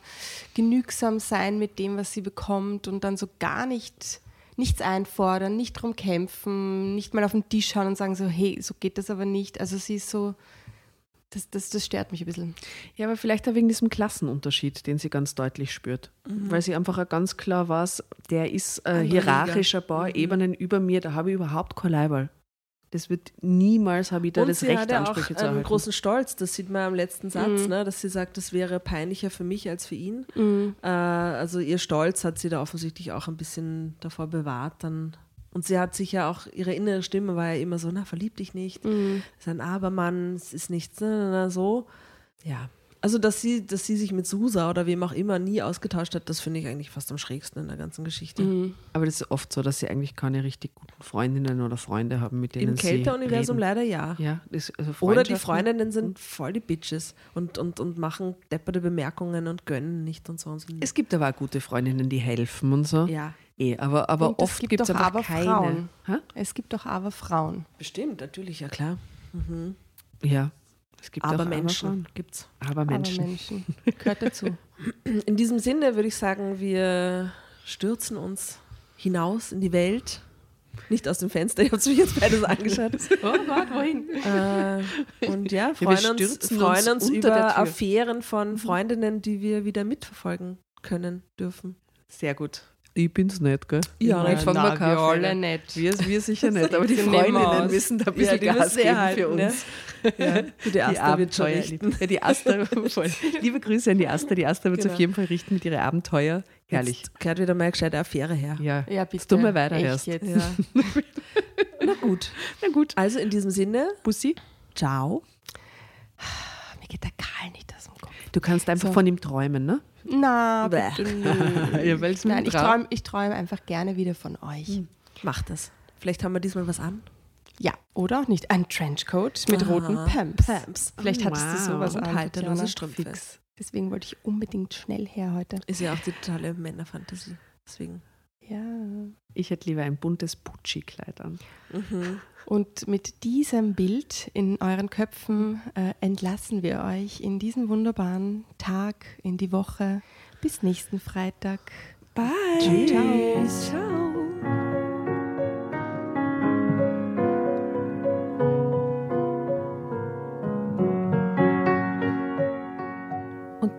genügsam sein mit dem, was sie bekommt und dann so gar nicht nichts einfordern, nicht drum kämpfen, nicht mal auf den Tisch schauen und sagen so, hey, so geht das aber nicht. Also sie ist so, das, das, das stört mich ein bisschen. Ja, aber vielleicht auch wegen diesem Klassenunterschied, den sie ganz deutlich spürt. Weil sie einfach auch ganz klar weiß, der ist äh, Andere hierarchisch ein paar Mhm. Ebenen über mir, da habe ich überhaupt kein Leiberl. Das wird niemals, habe ich da und das sie Recht, hat ja auch Ansprüche zu einen erhalten. großen Stolz, das sieht man am letzten Satz, Mhm. ne, dass sie sagt, das wäre peinlicher für mich als für ihn. Äh, also ihr Stolz hat sie da offensichtlich auch ein bisschen davor bewahrt. Dann. Und sie hat sich ja auch, ihre innere Stimme war ja immer so, na, verlieb dich nicht, Mhm. ist ein Abermann, es ist nichts, na, na, na, so. Ja. Also, dass sie, dass sie sich mit Susa oder wem auch immer nie ausgetauscht hat, das finde ich eigentlich fast am schrägsten in der ganzen Geschichte. Mhm. Aber das ist oft so, dass sie eigentlich keine richtig guten Freundinnen oder Freunde haben, mit denen Im sie Kälter-Universum reden. leider ja. Ja, das, also Oder die Freundinnen sind voll die Bitches und, und, und machen depperte Bemerkungen und gönnen nicht und so. Und so. Es gibt aber auch gute Freundinnen, die helfen und so. ja, Eh, aber aber Und oft gibt es doch einfach aber keine. Frauen. Hä? Es gibt doch aber Frauen. bestimmt, natürlich, ja klar. Ja, es gibt Aber Menschen Frauen. gibt's. Aber Menschen. Aber Menschen. Gehört dazu. In diesem Sinne würde ich sagen, wir stürzen uns hinaus in die Welt. Nicht aus dem Fenster, ich habe mich jetzt beides angeschaut. Oh Gott, wohin? äh, und ja, freuen uns, stürzen freuen uns uns über. Affären von Freundinnen, die wir wieder mitverfolgen können, dürfen. Sehr gut. Ich bin's nicht, gell? Ja, ich fang mal wir keine alle nicht. Wir, wir sicher nicht, aber die Wir Freundinnen müssen da ein bisschen die Gas müssen geben herhalten, für ne? uns. Ja, die Asta wird schon richten. Ja, die Asta, voll. Liebe Grüße an die Asta. Die Asta wird es Genau. auf jeden Fall richten mit ihren Abenteuer. Herrlich. Jetzt gehört wieder mal eine gescheite Affäre her. Ja, Ja, bitte. Wir weiter Echt erst. Jetzt. Ja. Na gut. Na gut. Also in diesem Sinne, Bussi. ciao. Mir geht der Karl nicht dem Kopf. Du kannst einfach So. von ihm träumen, ne? Na, bitte mit Nein, ich träume ich träum einfach gerne wieder von euch. Mach das. Vielleicht haben wir diesmal was an. Ja, oder auch nicht. Ein Trenchcoat mit Aha. roten Pumps. Pumps. Vielleicht Oh, hattest du wow. sowas Und an. halterlose. Strümpfe. Fix. Deswegen wollte ich unbedingt schnell her heute. Ist ja auch die totale Männerfantasie. Deswegen. Ja. Ich hätte lieber ein buntes Pucci-Kleid an. Mhm. Und mit diesem Bild in euren Köpfen äh, entlassen wir euch in diesen wunderbaren Tag, in die Woche. Bis nächsten Freitag. Bye. Tschüss. Ciao.